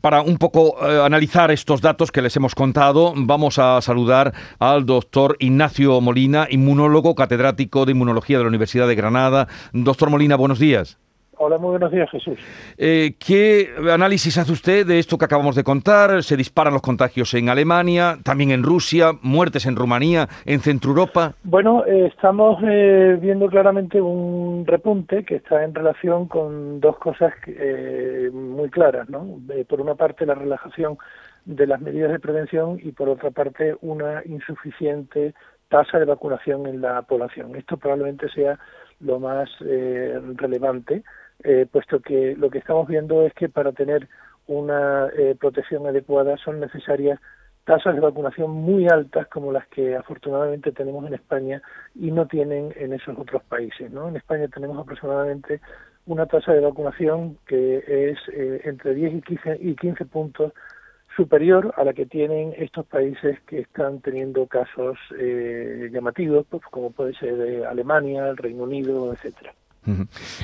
Para un poco eh, analizar estos datos que les hemos contado, vamos a saludar al doctor Ignacio Molina, inmunólogo catedrático de inmunología de la Universidad de Granada. Doctor Molina, buenos días. Hola, muy buenos días, Jesús. Eh, ¿Qué análisis hace usted de esto que acabamos de contar? Se disparan los contagios en Alemania, también en Rusia, muertes en Rumanía, en Centro Europa. Bueno, eh, estamos eh, viendo claramente un repunte que está en relación con dos cosas muy claras, ¿no? por una parte, la relajación de las medidas de prevención y por otra parte, una insuficiente tasa de vacunación en la población. Esto probablemente sea lo más relevante eh, puesto que lo que estamos viendo es que para tener una eh, protección adecuada son necesarias tasas de vacunación muy altas como las que afortunadamente tenemos en España y no tienen en esos otros países. ¿no? En España tenemos aproximadamente una tasa de vacunación que es eh, entre 10 y 15, y 15 puntos superior a la que tienen estos países que están teniendo casos llamativos, pues, como puede ser Alemania, el Reino Unido, etcétera.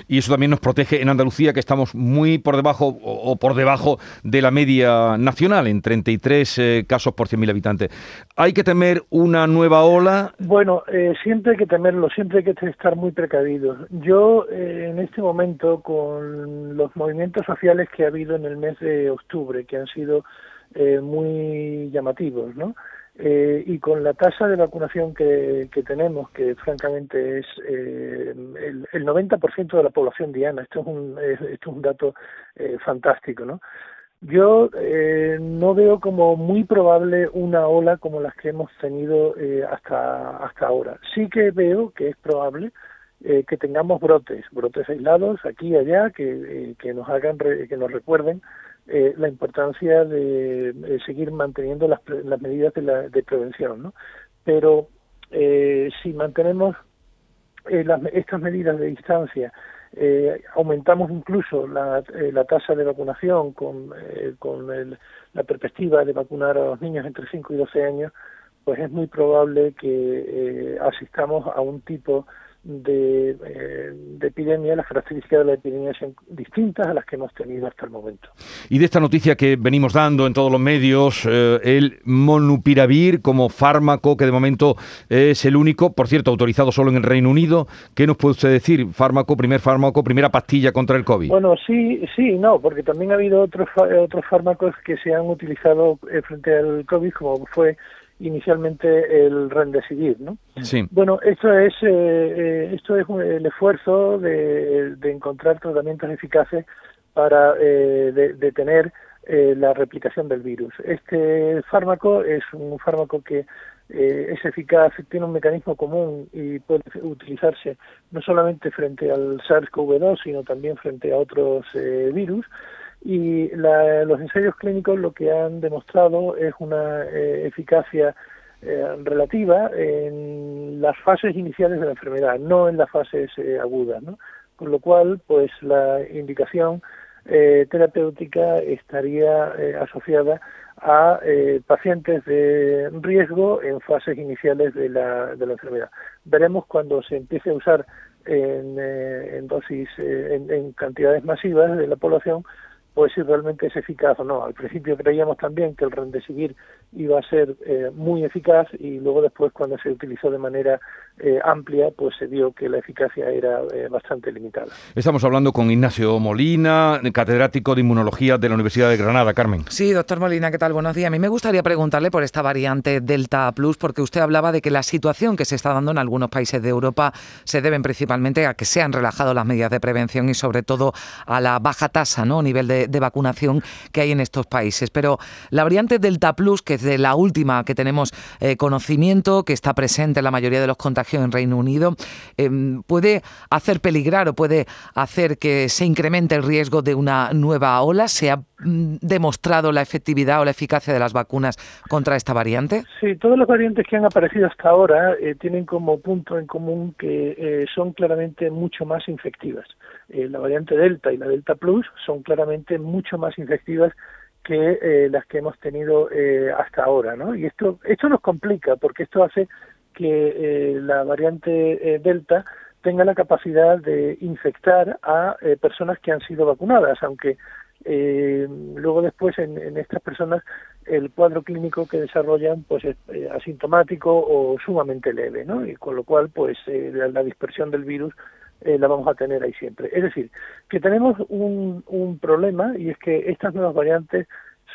Y eso también nos protege en Andalucía, que estamos muy por debajo o por debajo de la media nacional, en 33 eh, casos por 100.000 habitantes. ¿Hay que temer una nueva ola? Bueno, eh, siempre hay que temerlo, siempre hay que estar muy precavidos. Yo, eh, en este momento, con los movimientos sociales que ha habido en el mes de octubre, que han sido muy llamativos, ¿no? Eh, y con la tasa de vacunación que, tenemos, que francamente es eh, el, el 90% de la población diana, esto es un, esto es un dato eh, fantástico, ¿no? Yo no veo como muy probable una ola como las que hemos tenido hasta, hasta ahora. Sí que veo que es probable que tengamos brotes, brotes aislados aquí y allá, que, que nos hagan, que nos recuerden eh, la importancia de, seguir manteniendo las, las medidas de, la, de prevención, ¿no? Pero eh, si mantenemos eh, las, estas medidas de distancia, eh, aumentamos incluso la, eh, la tasa de vacunación con, con el, la perspectiva de vacunar a los niños entre 5 y 12 años, pues es muy probable que asistamos a un tipo de, eh, de, epidemia, las características de la epidemia son distintas a las que hemos tenido hasta el momento. Y de esta noticia que venimos dando en todos los medios, eh, el monupiravir como fármaco que de momento es el único, por cierto, autorizado solo en el Reino Unido. ¿Qué nos puede usted decir? Fármaco, primer fármaco, primera pastilla contra el COVID. Bueno, sí, sí, no, porque también ha habido otros otros fármacos que se han utilizado eh, frente al COVID, como fue inicialmente el Remdesivir, ¿no? Sí. Bueno, esto es eh, eh esto es el esfuerzo de, de, encontrar tratamientos eficaces para eh, detener eh, la replicación del virus. Este fármaco es un fármaco que eh, es eficaz, tiene un mecanismo común y puede utilizarse no solamente frente al SARS-CoV-2, sino también frente a otros eh, virus y la, los ensayos clínicos lo que han demostrado es una eh, eficacia eh, relativa en las fases iniciales de la enfermedad, no en las fases eh, agudas, ¿no? Con lo cual, pues la indicación terapéutica estaría asociada a pacientes de riesgo en fases iniciales de la, de la enfermedad. Veremos cuando se empiece a usar en, en dosis, en cantidades masivas de la población, pues si realmente es eficaz o no. Al principio creíamos también que el Remdesivir iba a ser eh, muy eficaz y luego después cuando se utilizó de manera eh, amplia pues se vio que la eficacia era eh, bastante limitada. Estamos hablando con Ignacio Molina, catedrático de Inmunología de la Universidad de Granada. Carmen. Sí, doctor Molina, ¿qué tal? Buenos días. A mí me gustaría preguntarle por esta variante Delta Plus porque usted hablaba de que la situación que se está dando en algunos países de Europa se deben principalmente a que se han relajado las medidas de prevención y sobre todo a la baja tasa, ¿no? nivel de, de vacunación que hay en estos países. Pero la variante Delta Plus, que de la última que tenemos eh, conocimiento, que está presente en la mayoría de los contagios en Reino Unido, em, puede hacer peligrar o puede hacer que se incremente el riesgo de una nueva ola. ¿Se ha mm, demostrado la efectividad o la eficacia de las vacunas contra esta variante? Sí, todas las variantes que han aparecido hasta ahora eh, tienen como punto en común que eh, son claramente mucho más infectivas. la variante Delta y la Delta Plus son claramente mucho más infectivas que eh, las que hemos tenido eh, hasta ahora, ¿no? Y esto esto nos complica porque esto hace que eh, la variante delta tenga la capacidad de infectar a personas que han sido vacunadas, aunque eh, luego después en, estas personas el cuadro clínico que desarrollan pues es eh, asintomático o sumamente leve, ¿no? Y con lo cual pues eh, la, dispersión del virus la vamos a tener ahí siempre. Es decir, que tenemos un, un problema y es que estas nuevas variantes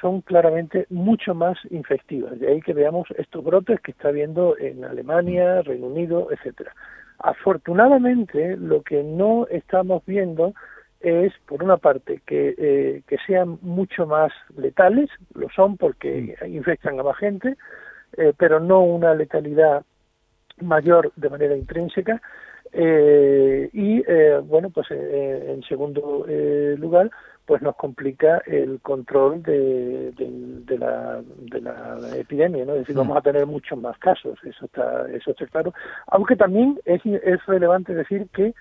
son claramente mucho más infectivas. De ahí que veamos estos brotes que está habiendo en Alemania, Reino Unido, etcétera. Afortunadamente, lo que no estamos viendo es, por una parte, que, eh, que sean mucho más letales, lo son porque infectan a más gente, eh, pero no una letalidad mayor de manera intrínseca. Eh, y, bueno, pues en segundo lugar, pues nos complica el control de, de, la, de la epidemia, ¿no? Es decir, mm. vamos a tener muchos más casos, eso está, eso está claro. Aunque también es, es relevante decir que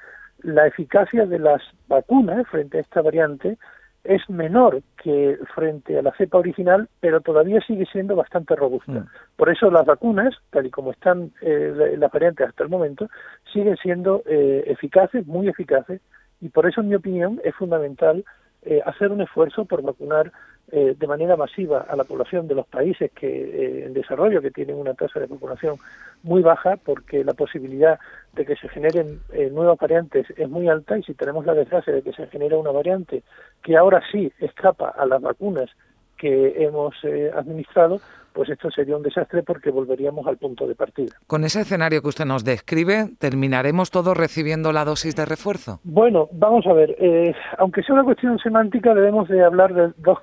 la eficacia de las vacunas frente a esta variante es menor que frente a la cepa original, pero todavía sigue siendo bastante robusta. Mm. Por eso las vacunas, tal y como están eh, las variantes hasta el momento, siguen siendo eh, eficaces, muy eficaces, y por eso, en mi opinión, es fundamental eh, hacer un esfuerzo por vacunar eh, de manera masiva a la población de los países que eh, en desarrollo que tienen una tasa de vacunación muy baja porque la posibilidad de que se generen nuevas variantes es muy alta y si tenemos la desgracia de que se genere una variante que ahora sí escapa a las vacunas que hemos administrado, pues esto sería un desastre porque volveríamos al punto de partida. Con ese escenario que usted nos describe, ¿terminaremos todos recibiendo la dosis de refuerzo? Bueno, vamos a ver, eh, aunque sea una cuestión semántica, debemos de hablar de dos,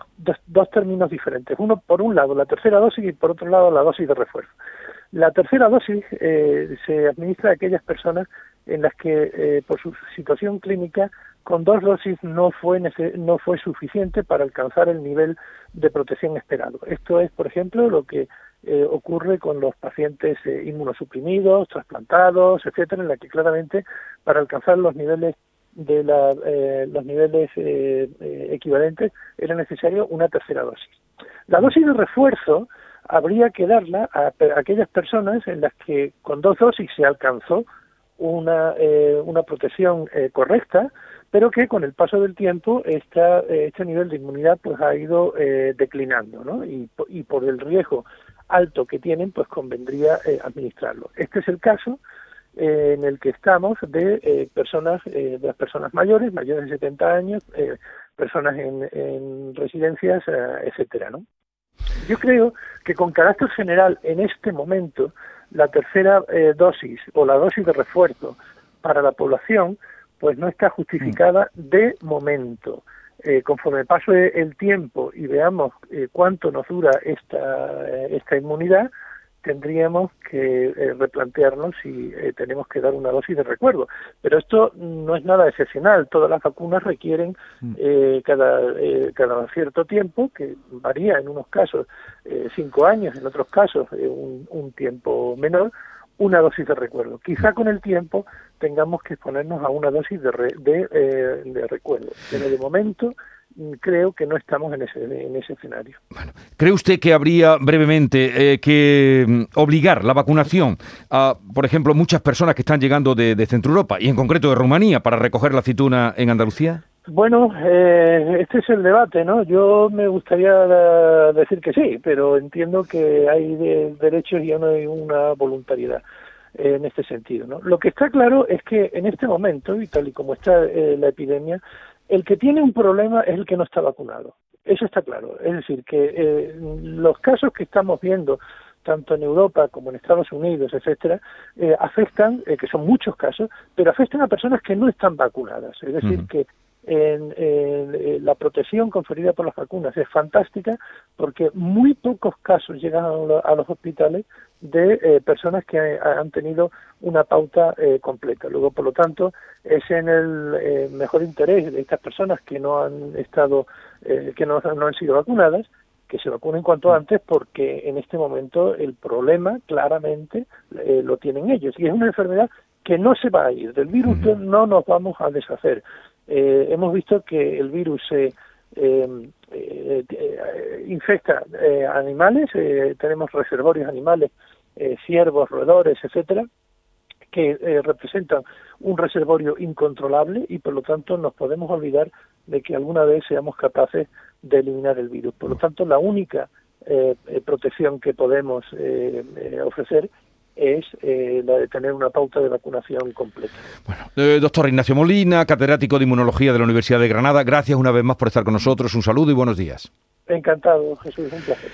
dos, términos diferentes. Uno, por un lado, la tercera dosis y por otro lado, la dosis de refuerzo. La tercera dosis eh, se administra a aquellas personas en las que, eh, por su situación clínica, con dos dosis no fue, no fue suficiente para alcanzar el nivel de protección esperado. Esto es, por ejemplo, lo que eh, ocurre con los pacientes eh, inmunosuprimidos, trasplantados, etcétera, en la que claramente para alcanzar los niveles de la, eh, los niveles equivalentes era necesario una tercera dosis. La dosis de refuerzo habría que darla a aquellas personas en las que con dos dosis se alcanzó una, una protección correcta, pero que con el paso del tiempo esta, eh, este nivel de inmunidad pues ha ido eh, declinando, ¿no? Y, y, por el riesgo alto que tienen, pues convendría eh, administrarlo. Este es el caso en el que estamos de personas, de las personas mayores, mayores de 70 años, personas en, en residencias, etcétera, ¿no? Yo creo que con carácter general en este momento la tercera dosis o la dosis de refuerzo para la población pues no está justificada de momento. Eh, conforme pase el tiempo y veamos eh, cuánto nos dura esta, eh, esta inmunidad, tendríamos que replantearnos si tenemos que dar una dosis de recuerdo. Pero esto no es nada excepcional. Todas las vacunas requieren mm. cada, cada cierto tiempo, que varía en unos casos cinco años, en otros casos un, un tiempo menor, una dosis de recuerdo. Quizá con el tiempo tengamos que exponernos a una dosis de, de, eh, de recuerdo, pero de momento creo que no estamos en ese, en ese escenario. Bueno, ¿Cree usted que habría brevemente eh, que mm, obligar la vacunación a, por ejemplo, muchas personas que están llegando de, de Centro Europa y en concreto de Rumanía para recoger la aceituna en Andalucía? Bueno, eh, este es el debate, ¿no? Yo me gustaría decir que sí, pero entiendo que hay derechos y no hay una voluntariedad en este sentido, ¿no? Lo que está claro es que en este momento, y tal y como está eh, la epidemia, el que tiene un problema es el que no está vacunado. Eso está claro. Es decir, que eh, los casos que estamos viendo tanto en Europa como en Estados Unidos, etcétera, afectan, que son muchos casos, pero afectan a personas que no están vacunadas. Es decir, que en, eh, la protección conferida por las vacunas es fantástica porque muy pocos casos llegan a, los hospitales de eh, personas que han tenido una pauta eh, completa. Luego, por lo tanto, es en el mejor interés de estas personas que no han estado, que no, no han sido vacunadas, que se vacunen cuanto mm. antes porque en este momento el problema claramente lo tienen ellos y es una enfermedad que no se va a ir, del virus no nos vamos a deshacer. Eh, hemos visto que el virus eh, eh, eh infecta animales, tenemos reservorios animales, ciervos, roedores, etcétera, que representan un reservorio incontrolable y por lo tanto nos podemos olvidar de que alguna vez seamos capaces de eliminar el virus. Por lo tanto, la única eh, eh, protección que podemos eh, ofrecer es la de tener una pauta de vacunación completa. Bueno, doctor Ignacio Molina, catedrático de Inmunología de la Universidad de Granada, gracias una vez más por estar con nosotros. Un saludo y buenos días. Encantado, Jesús, un placer.